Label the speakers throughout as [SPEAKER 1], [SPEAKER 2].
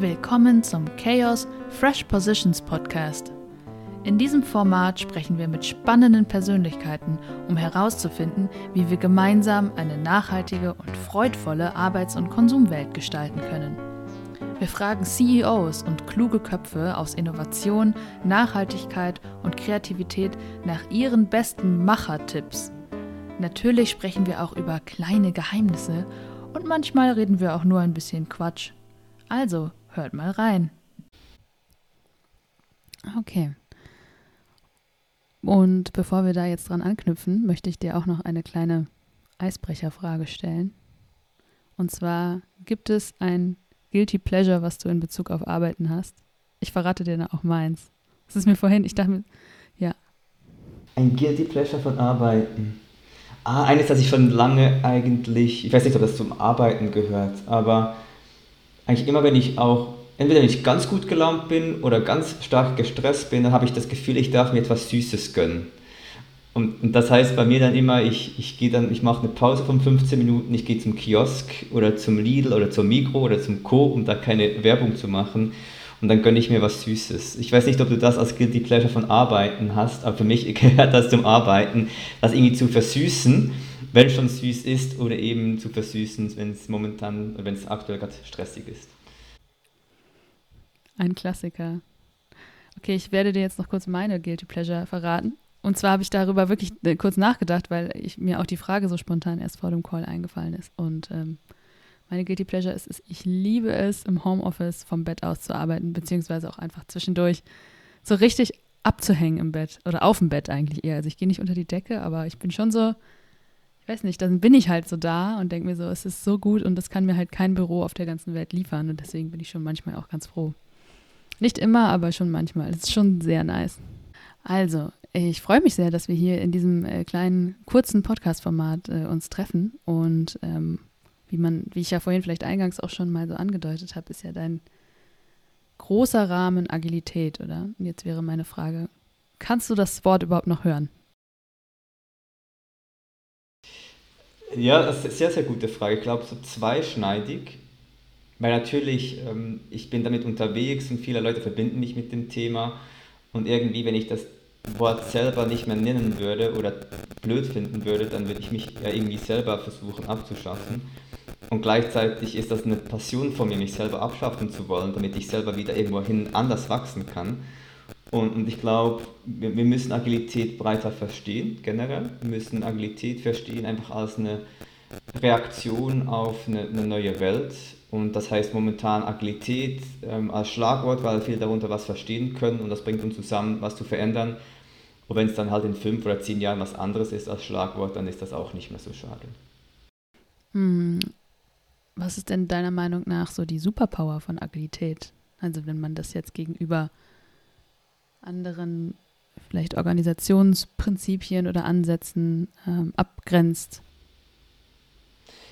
[SPEAKER 1] Willkommen zum Chaos Fresh Positions Podcast. In diesem Format sprechen wir mit spannenden Persönlichkeiten, um herauszufinden, wie wir gemeinsam eine nachhaltige und freudvolle Arbeits- und Konsumwelt gestalten können. Wir fragen CEOs und kluge Köpfe aus Innovation, Nachhaltigkeit und Kreativität nach ihren besten Machertipps. Natürlich sprechen wir auch über kleine Geheimnisse und manchmal reden wir auch nur ein bisschen Quatsch. Also, hört mal rein. Okay. Und bevor wir da jetzt dran anknüpfen, möchte ich dir auch noch eine kleine Eisbrecherfrage stellen. Und zwar, gibt es ein Guilty Pleasure, was du in Bezug auf Arbeiten hast? Ich verrate dir dann auch meins. Das ist mir vorhin, ich dachte mir, ja.
[SPEAKER 2] Ein Guilty Pleasure von Arbeiten. Ah, eines, das ich schon lange eigentlich, ich weiß nicht, ob das zum Arbeiten gehört, aber eigentlich immer, wenn ich auch entweder ich ganz gut gelaunt bin oder ganz stark gestresst bin, dann habe ich das Gefühl, ich darf mir etwas Süßes gönnen. Und, und das heißt bei mir dann immer, ich, ich gehe dann, ich mache eine Pause von 15 Minuten, ich gehe zum Kiosk oder zum Lidl oder zum Mikro oder zum Co, um da keine Werbung zu machen. Und dann gönne ich mir was Süßes. Ich weiß nicht, ob du das als Guilty Pleasure von Arbeiten hast, aber für mich gehört das zum Arbeiten, das irgendwie zu versüßen, wenn schon süß ist, oder eben zu versüßen, wenn es momentan, wenn es aktuell gerade stressig ist.
[SPEAKER 1] Ein Klassiker. Okay, ich werde dir jetzt noch kurz meine Guilty Pleasure verraten. Und zwar habe ich darüber wirklich äh, kurz nachgedacht, weil ich, mir auch die Frage so spontan erst vor dem Call eingefallen ist. Und ähm, meine Guilty Pleasure ist es, ich liebe es, im Homeoffice vom Bett aus zu arbeiten, beziehungsweise auch einfach zwischendurch so richtig abzuhängen im Bett oder auf dem Bett eigentlich eher. Also ich gehe nicht unter die Decke, aber ich bin schon so, weiß nicht, dann bin ich halt so da und denke mir so, es ist so gut und das kann mir halt kein Büro auf der ganzen Welt liefern und deswegen bin ich schon manchmal auch ganz froh. Nicht immer, aber schon manchmal. Es ist schon sehr nice. Also, ich freue mich sehr, dass wir hier in diesem äh, kleinen, kurzen Podcast-Format äh, uns treffen. Und ähm, wie man, wie ich ja vorhin vielleicht eingangs auch schon mal so angedeutet habe, ist ja dein großer Rahmen Agilität, oder? Und jetzt wäre meine Frage, kannst du das Wort überhaupt noch hören?
[SPEAKER 2] Ja, das ist eine sehr, sehr gute Frage. Ich glaube, so zweischneidig. Weil natürlich, ähm, ich bin damit unterwegs und viele Leute verbinden mich mit dem Thema und irgendwie, wenn ich das Wort selber nicht mehr nennen würde oder blöd finden würde, dann würde ich mich ja irgendwie selber versuchen abzuschaffen. Und gleichzeitig ist das eine Passion von mir, mich selber abschaffen zu wollen, damit ich selber wieder irgendwohin anders wachsen kann. Und, und ich glaube, wir, wir müssen Agilität breiter verstehen, generell. Wir müssen Agilität verstehen einfach als eine Reaktion auf eine, eine neue Welt und das heißt momentan Agilität ähm, als Schlagwort, weil viele darunter was verstehen können und das bringt uns zusammen, was zu verändern. Und wenn es dann halt in fünf oder zehn Jahren was anderes ist als Schlagwort, dann ist das auch nicht mehr so schade.
[SPEAKER 1] Hm. Was ist denn deiner Meinung nach so die Superpower von Agilität? Also wenn man das jetzt gegenüber anderen vielleicht Organisationsprinzipien oder Ansätzen ähm, abgrenzt?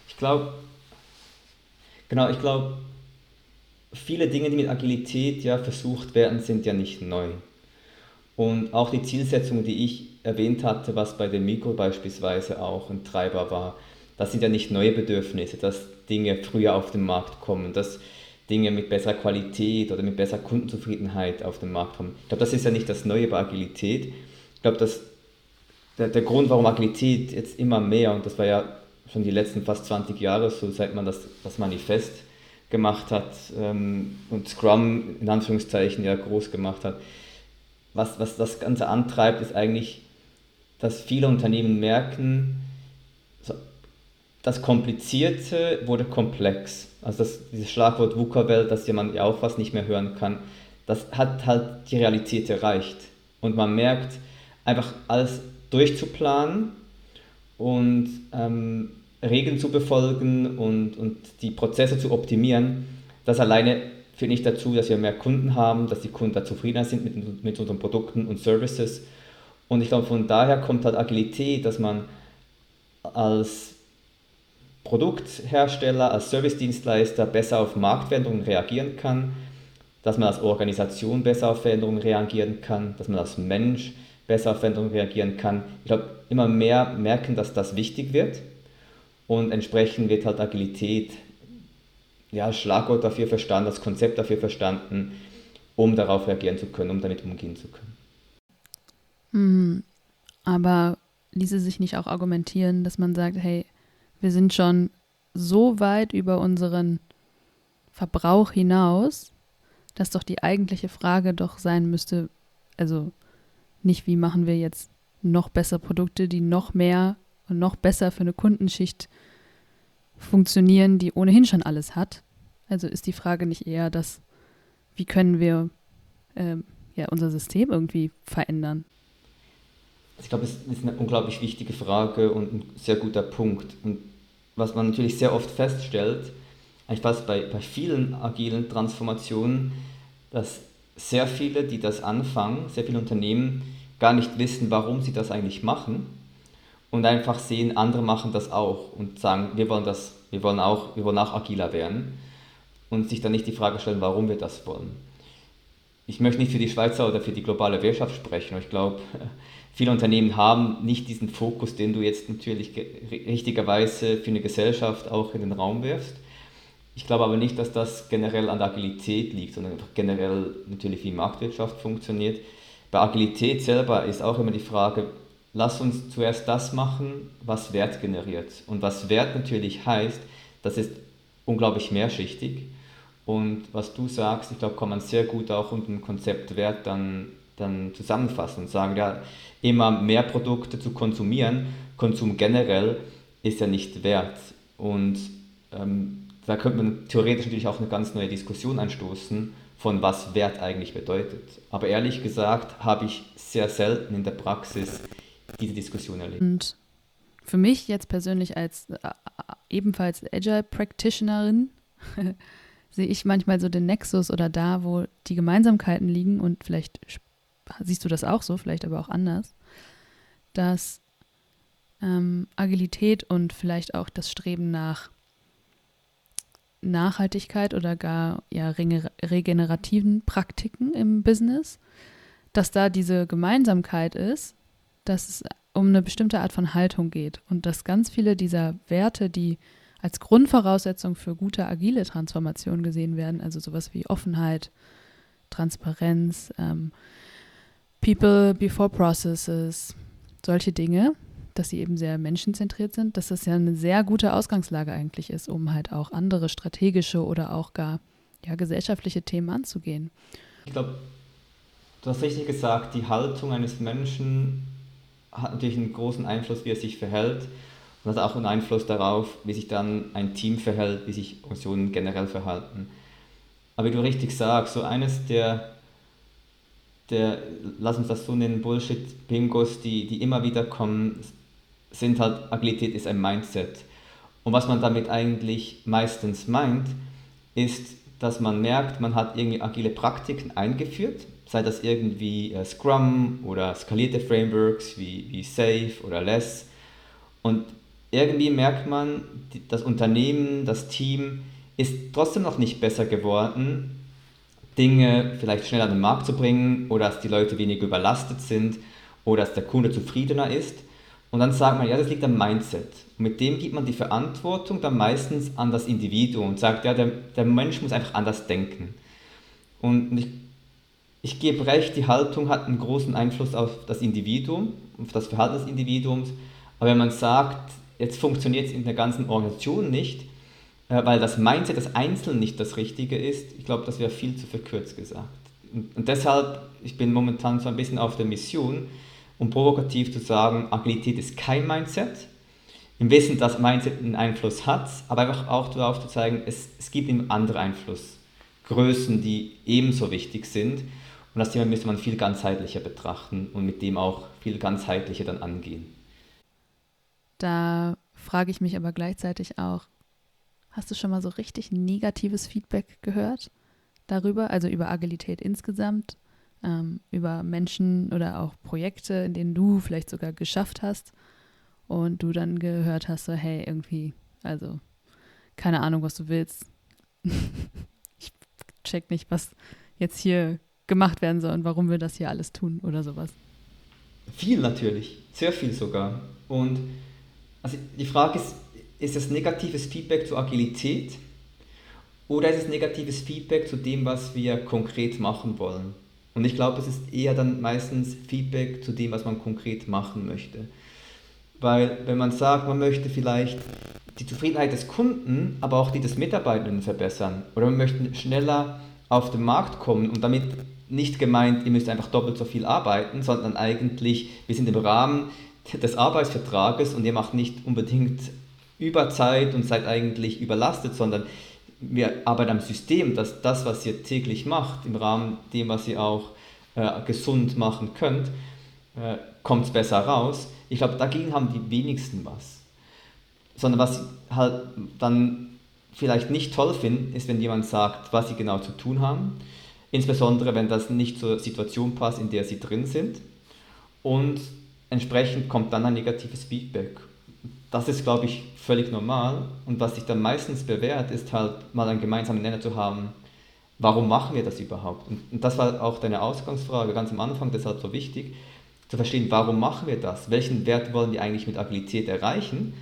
[SPEAKER 2] Ich glaube, Genau, ich glaube, viele Dinge, die mit Agilität ja versucht werden, sind ja nicht neu. Und auch die Zielsetzung, die ich erwähnt hatte, was bei dem Mikro beispielsweise auch ein Treiber war, das sind ja nicht neue Bedürfnisse, dass Dinge früher auf den Markt kommen, dass Dinge mit besserer Qualität oder mit besserer Kundenzufriedenheit auf den Markt kommen. Ich glaube, das ist ja nicht das Neue bei Agilität. Ich glaube, dass der, der Grund, warum Agilität jetzt immer mehr, und das war ja schon die letzten fast 20 Jahre, so seit man das, das Manifest gemacht hat ähm, und Scrum in Anführungszeichen ja groß gemacht hat. Was, was das Ganze antreibt, ist eigentlich, dass viele Unternehmen merken, das Komplizierte wurde komplex. Also das, dieses Schlagwort VUCA-Welt, das jemand ja auch fast nicht mehr hören kann, das hat halt die Realität erreicht. Und man merkt, einfach alles durchzuplanen und ähm, Regeln zu befolgen und, und die Prozesse zu optimieren, das alleine führt nicht dazu, dass wir mehr Kunden haben, dass die Kunden da zufriedener sind mit, mit unseren Produkten und Services. Und ich glaube, von daher kommt halt Agilität, dass man als Produkthersteller, als Servicedienstleister besser auf Marktveränderungen reagieren kann, dass man als Organisation besser auf Veränderungen reagieren kann, dass man als Mensch besser auf Veränderungen reagieren kann. Ich glaube, immer mehr merken, dass das wichtig wird und entsprechend wird halt Agilität ja, Schlagwort dafür verstanden, das Konzept dafür verstanden, um darauf reagieren zu können, um damit umgehen zu können.
[SPEAKER 1] Mhm. Aber ließe sich nicht auch argumentieren, dass man sagt, hey, wir sind schon so weit über unseren Verbrauch hinaus, dass doch die eigentliche Frage doch sein müsste, also nicht, wie machen wir jetzt noch bessere Produkte, die noch mehr und noch besser für eine Kundenschicht funktionieren, die ohnehin schon alles hat. Also ist die Frage nicht eher, dass, wie können wir ähm, ja, unser System irgendwie verändern?
[SPEAKER 2] Ich glaube, es ist eine unglaublich wichtige Frage und ein sehr guter Punkt. Und was man natürlich sehr oft feststellt, eigentlich fast bei, bei vielen agilen Transformationen, dass sehr viele, die das anfangen, sehr viele Unternehmen gar nicht wissen, warum sie das eigentlich machen und einfach sehen, andere machen das auch und sagen, wir wollen das, wir wollen auch, wir wollen auch agiler werden und sich dann nicht die Frage stellen, warum wir das wollen. Ich möchte nicht für die Schweizer oder für die globale Wirtschaft sprechen, aber ich glaube, viele Unternehmen haben nicht diesen Fokus, den du jetzt natürlich richtigerweise für eine Gesellschaft auch in den Raum wirfst. Ich glaube aber nicht, dass das generell an der Agilität liegt, sondern einfach generell natürlich wie Marktwirtschaft funktioniert. Bei Agilität selber ist auch immer die Frage, lass uns zuerst das machen, was Wert generiert. Und was Wert natürlich heißt, das ist unglaublich mehrschichtig. Und was du sagst, ich glaube, kann man sehr gut auch unter dem Konzept Wert dann, dann zusammenfassen und sagen, ja, immer mehr Produkte zu konsumieren, Konsum generell ist ja nicht wert. Und ähm, da könnte man theoretisch natürlich auch eine ganz neue Diskussion anstoßen, von was Wert eigentlich bedeutet. Aber ehrlich gesagt habe ich sehr selten in der Praxis diese Diskussion erlebt.
[SPEAKER 1] Und für mich jetzt persönlich als äh, ebenfalls Agile Practitionerin sehe ich manchmal so den Nexus oder da, wo die Gemeinsamkeiten liegen und vielleicht siehst du das auch so, vielleicht aber auch anders, dass ähm, Agilität und vielleicht auch das Streben nach Nachhaltigkeit oder gar ja, regenerativen Praktiken im Business, dass da diese Gemeinsamkeit ist, dass es um eine bestimmte Art von Haltung geht und dass ganz viele dieser Werte, die als Grundvoraussetzung für gute agile Transformation gesehen werden, also sowas wie Offenheit, Transparenz, ähm, People before Processes, solche Dinge, dass sie eben sehr menschenzentriert sind, dass das ja eine sehr gute Ausgangslage eigentlich ist, um halt auch andere strategische oder auch gar ja, gesellschaftliche Themen anzugehen.
[SPEAKER 2] Ich glaube, du hast richtig gesagt, die Haltung eines Menschen hat natürlich einen großen Einfluss, wie er sich verhält und hat auch einen Einfluss darauf, wie sich dann ein Team verhält, wie sich Organisationen generell verhalten. Aber wie du richtig sagst, so eines der der, lass uns das so nennen, Bullshit-Bingos, die, die immer wieder kommen, sind halt, Agilität ist ein Mindset. Und was man damit eigentlich meistens meint, ist, dass man merkt, man hat irgendwie agile Praktiken eingeführt, sei das irgendwie äh, Scrum oder skalierte Frameworks wie, wie Safe oder Less. Und irgendwie merkt man, das Unternehmen, das Team ist trotzdem noch nicht besser geworden, Dinge vielleicht schneller an den Markt zu bringen oder dass die Leute weniger überlastet sind oder dass der Kunde zufriedener ist. Und dann sagt man, ja, das liegt am Mindset. Und mit dem gibt man die Verantwortung dann meistens an das Individuum und sagt, ja, der, der Mensch muss einfach anders denken. Und ich, ich gebe recht, die Haltung hat einen großen Einfluss auf das Individuum, auf das Verhalten des Individuums. Aber wenn man sagt, jetzt funktioniert es in der ganzen Organisation nicht, weil das Mindset des Einzelnen nicht das Richtige ist, ich glaube, das wäre viel zu verkürzt gesagt. Und, und deshalb, ich bin momentan so ein bisschen auf der Mission, um provokativ zu sagen, Agilität ist kein Mindset. Im Wissen, dass Mindset einen Einfluss hat, aber einfach auch darauf zu zeigen, es, es gibt eben andere Einflussgrößen, die ebenso wichtig sind. Und das Thema müsste man viel ganzheitlicher betrachten und mit dem auch viel ganzheitlicher dann angehen.
[SPEAKER 1] Da frage ich mich aber gleichzeitig auch, hast du schon mal so richtig negatives Feedback gehört darüber, also über Agilität insgesamt? ähm, über Menschen oder auch Projekte, in denen du vielleicht sogar geschafft hast und du dann gehört hast, so hey, irgendwie, also keine Ahnung, was du willst. ich check nicht, was jetzt hier gemacht werden soll und warum wir das hier alles tun oder sowas.
[SPEAKER 2] Viel natürlich, sehr viel sogar. Und also die Frage ist, ist es negatives Feedback zur Agilität oder ist es negatives Feedback zu dem, was wir konkret machen wollen? Und ich glaube, es ist eher dann meistens Feedback zu dem, was man konkret machen möchte. Weil wenn man sagt, man möchte vielleicht die Zufriedenheit des Kunden, aber auch die des Mitarbeitenden verbessern oder man möchte schneller auf den Markt kommen und damit nicht gemeint, ihr müsst einfach doppelt so viel arbeiten, sondern eigentlich, wir sind im Rahmen des Arbeitsvertrages und ihr macht nicht unbedingt Überzeit und seid eigentlich überlastet, sondern wir arbeiten am System, dass das, was ihr täglich macht, im Rahmen dem, was ihr auch äh, gesund machen könnt, äh, kommt es besser raus. Ich glaube, dagegen haben die wenigsten was. Sondern was sie halt dann vielleicht nicht toll finden, ist, wenn jemand sagt, was sie genau zu tun haben. Insbesondere, wenn das nicht zur Situation passt, in der sie drin sind. Und entsprechend kommt dann ein negatives Feedback das ist, glaube ich, völlig normal. Und was sich dann meistens bewährt, ist halt mal einen gemeinsamen Nenner zu haben, warum machen wir das überhaupt? Und, und das war auch deine Ausgangsfrage ganz am Anfang, deshalb so wichtig, zu verstehen, warum machen wir das? Welchen Wert wollen wir eigentlich mit Agilität erreichen?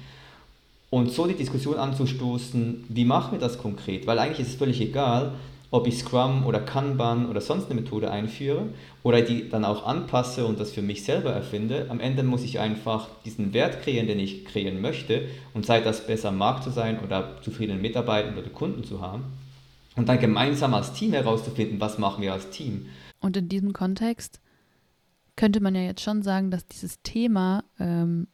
[SPEAKER 2] Und so die Diskussion anzustoßen, wie machen wir das konkret? Weil eigentlich ist es völlig egal, ob ich Scrum oder Kanban oder sonst eine Methode einführe oder die dann auch anpasse und das für mich selber erfinde. Am Ende muss ich einfach diesen Wert kreieren, den ich kreieren möchte und sei das besser am Markt zu sein oder zufriedene Mitarbeiter oder Kunden zu haben und dann gemeinsam als Team herauszufinden, was machen wir als Team.
[SPEAKER 1] Und in diesem Kontext könnte man ja jetzt schon sagen, dass dieses Thema ähm,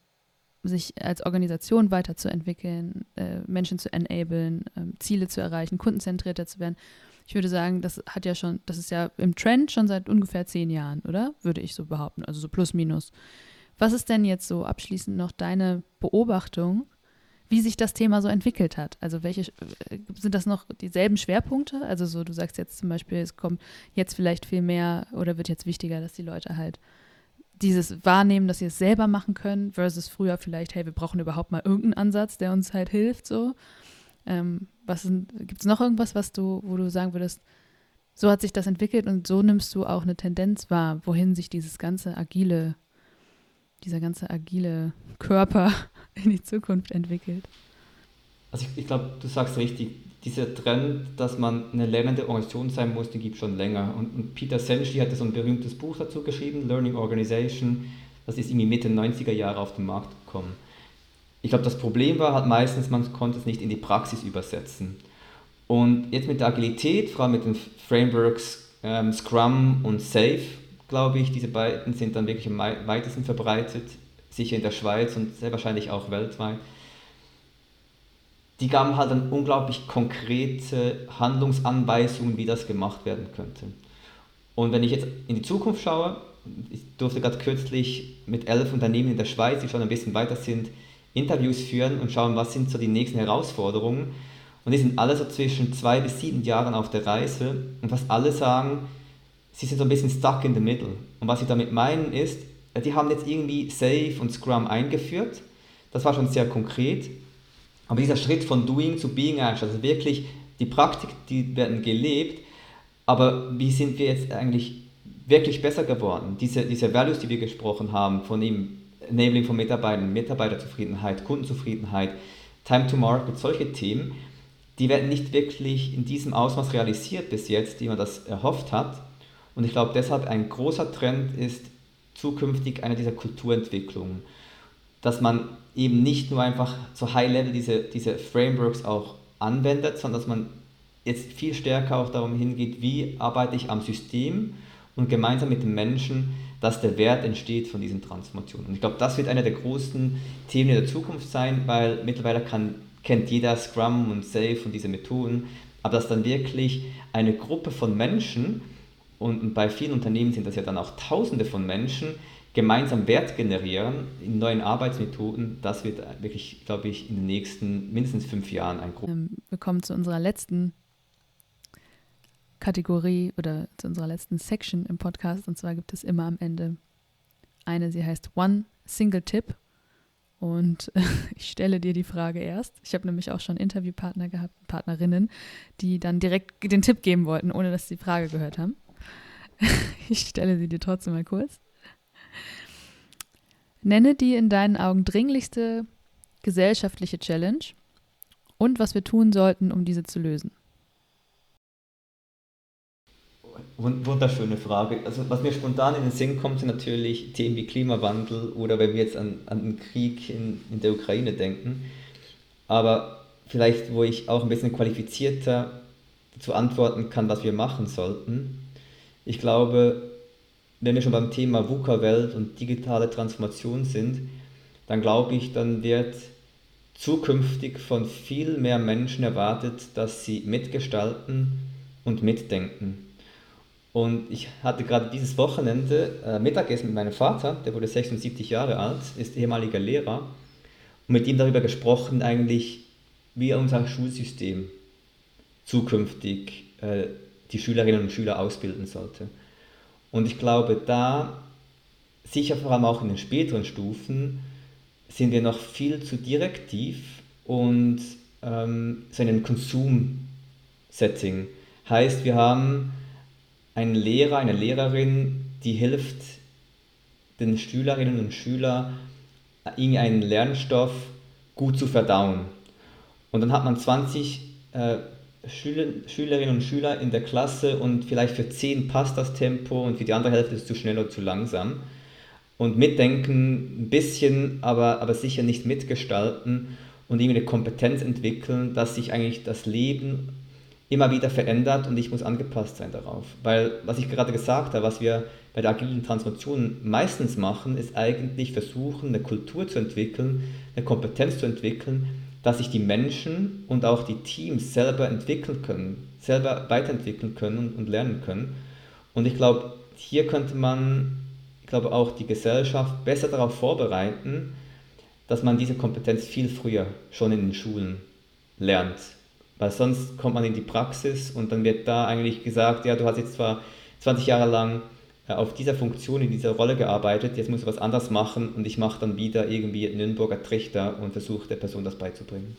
[SPEAKER 1] sich als Organisation weiterzuentwickeln, äh, Menschen zu enablen, äh, Ziele zu erreichen, kundenzentrierter zu werden, ich würde sagen, das hat ja schon, das ist ja im Trend schon seit ungefähr zehn Jahren, oder? Würde ich so behaupten, also so plus minus. Was ist denn jetzt so abschließend noch deine Beobachtung, wie sich das Thema so entwickelt hat? Also welche sind das noch dieselben Schwerpunkte? Also so, du sagst jetzt zum Beispiel, es kommt jetzt vielleicht viel mehr oder wird jetzt wichtiger, dass die Leute halt dieses wahrnehmen, dass sie es selber machen können, versus früher vielleicht, hey, wir brauchen überhaupt mal irgendeinen Ansatz, der uns halt hilft, so. Ähm, was gibt es noch irgendwas, was du, wo du sagen würdest, so hat sich das entwickelt und so nimmst du auch eine Tendenz wahr, wohin sich dieses ganze agile, dieser ganze agile Körper in die Zukunft entwickelt?
[SPEAKER 2] Also ich, ich glaube, du sagst richtig, dieser Trend, dass man eine lernende Organisation sein muss, den gibt es schon länger. Und, und Peter Senshi hatte so ein berühmtes Buch dazu geschrieben, Learning Organization, das ist irgendwie Mitte 90er Jahre auf den Markt gekommen. Ich glaube, das Problem war halt meistens, man konnte es nicht in die Praxis übersetzen. Und jetzt mit der Agilität, vor allem mit den Frameworks ähm, Scrum und Safe, glaube ich, diese beiden sind dann wirklich am weitesten verbreitet, sicher in der Schweiz und sehr wahrscheinlich auch weltweit. Die gaben halt dann unglaublich konkrete Handlungsanweisungen, wie das gemacht werden könnte. Und wenn ich jetzt in die Zukunft schaue, ich durfte gerade kürzlich mit elf Unternehmen in der Schweiz, die schon ein bisschen weiter sind, Interviews führen und schauen, was sind so die nächsten Herausforderungen. Und die sind alle so zwischen zwei bis sieben Jahren auf der Reise und fast alle sagen, sie sind so ein bisschen stuck in the middle. Und was sie damit meinen ist, die haben jetzt irgendwie Safe und Scrum eingeführt. Das war schon sehr konkret. Aber dieser Schritt von Doing zu Being also wirklich die Praktik, die werden gelebt, aber wie sind wir jetzt eigentlich wirklich besser geworden? Diese, diese Values, die wir gesprochen haben, von ihm Enabling von Mitarbeitern, Mitarbeiterzufriedenheit, Kundenzufriedenheit, Time to Market, solche Themen, die werden nicht wirklich in diesem Ausmaß realisiert bis jetzt, wie man das erhofft hat. Und ich glaube, deshalb ein großer Trend ist zukünftig eine dieser Kulturentwicklungen, dass man eben nicht nur einfach so High-Level diese, diese Frameworks auch anwendet, sondern dass man jetzt viel stärker auch darum hingeht, wie arbeite ich am System und gemeinsam mit den Menschen dass der Wert entsteht von diesen Transformationen. Und ich glaube, das wird einer der großen Themen der Zukunft sein, weil mittlerweile kann, kennt jeder Scrum und Safe und diese Methoden, aber dass dann wirklich eine Gruppe von Menschen, und bei vielen Unternehmen sind das ja dann auch Tausende von Menschen, gemeinsam Wert generieren in neuen Arbeitsmethoden, das wird wirklich, glaube ich, in den nächsten mindestens fünf Jahren ein
[SPEAKER 1] großes. Ähm, wir kommen zu unserer letzten Kategorie oder zu unserer letzten Section im Podcast. Und zwar gibt es immer am Ende eine, sie heißt One Single Tip. Und ich stelle dir die Frage erst. Ich habe nämlich auch schon Interviewpartner gehabt, Partnerinnen, die dann direkt den Tipp geben wollten, ohne dass sie die Frage gehört haben. Ich stelle sie dir trotzdem mal kurz. Nenne die in deinen Augen dringlichste gesellschaftliche Challenge und was wir tun sollten, um diese zu lösen.
[SPEAKER 2] Wunderschöne Frage. Also was mir spontan in den Sinn kommt, sind natürlich Themen wie Klimawandel oder wenn wir jetzt an, an den Krieg in, in der Ukraine denken. Aber vielleicht, wo ich auch ein bisschen qualifizierter dazu antworten kann, was wir machen sollten. Ich glaube, wenn wir schon beim Thema VUCA-Welt und digitale Transformation sind, dann glaube ich, dann wird zukünftig von viel mehr Menschen erwartet, dass sie mitgestalten und mitdenken. Und ich hatte gerade dieses Wochenende äh, Mittagessen mit meinem Vater, der wurde 76 Jahre alt, ist ehemaliger Lehrer, und mit ihm darüber gesprochen, eigentlich, wie unser Schulsystem zukünftig äh, die Schülerinnen und Schüler ausbilden sollte. Und ich glaube, da, sicher vor allem auch in den späteren Stufen, sind wir noch viel zu direktiv und ähm, so in einem Konsum-Setting. Heißt, wir haben einen Lehrer, eine Lehrerin, die hilft den Schülerinnen und Schülern, irgendeinen Lernstoff gut zu verdauen. Und dann hat man 20 äh, Schüler, Schülerinnen und Schüler in der Klasse und vielleicht für 10 passt das Tempo und für die andere Hälfte ist es zu schnell oder zu langsam. Und mitdenken ein bisschen, aber, aber sicher nicht mitgestalten und irgendwie eine Kompetenz entwickeln, dass sich eigentlich das Leben immer wieder verändert und ich muss angepasst sein darauf. Weil, was ich gerade gesagt habe, was wir bei der agilen Transformation meistens machen, ist eigentlich versuchen, eine Kultur zu entwickeln, eine Kompetenz zu entwickeln, dass sich die Menschen und auch die Teams selber entwickeln können, selber weiterentwickeln können und lernen können. Und ich glaube, hier könnte man, ich glaube auch die Gesellschaft besser darauf vorbereiten, dass man diese Kompetenz viel früher schon in den Schulen lernt. Weil sonst kommt man in die Praxis und dann wird da eigentlich gesagt, ja, du hast jetzt zwar 20 Jahre lang äh, auf dieser Funktion, in dieser Rolle gearbeitet, jetzt musst du was anderes machen und ich mache dann wieder irgendwie Nürnberger Trichter und versuche der Person das beizubringen.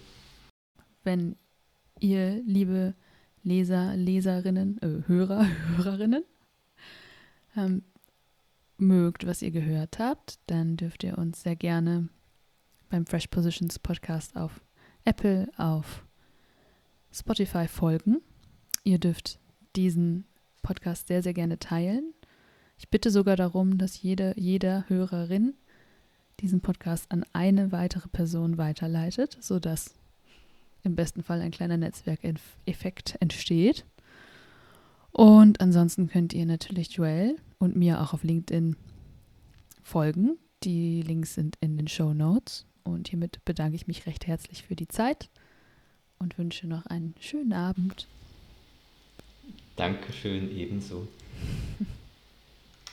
[SPEAKER 1] Wenn ihr, liebe Leser, Leserinnen, äh, Hörer, Hörerinnen, ähm, mögt, was ihr gehört habt, dann dürft ihr uns sehr gerne beim Fresh Positions Podcast auf Apple, auf Spotify folgen. Ihr dürft diesen Podcast sehr, sehr gerne teilen ich bitte sogar darum, dass jede, jeder Hörerin diesen Podcast an eine weitere Person weiterleitet, sodass im besten Fall ein kleiner Netzwerkeffekt entsteht. Und ansonsten könnt ihr natürlich Joel und mir auch auf LinkedIn folgen. Die Links sind in den Show Notes. Und hiermit bedanke ich mich recht herzlich für die Zeit und wünsche noch einen schönen Abend.
[SPEAKER 2] Dankeschön ebenso.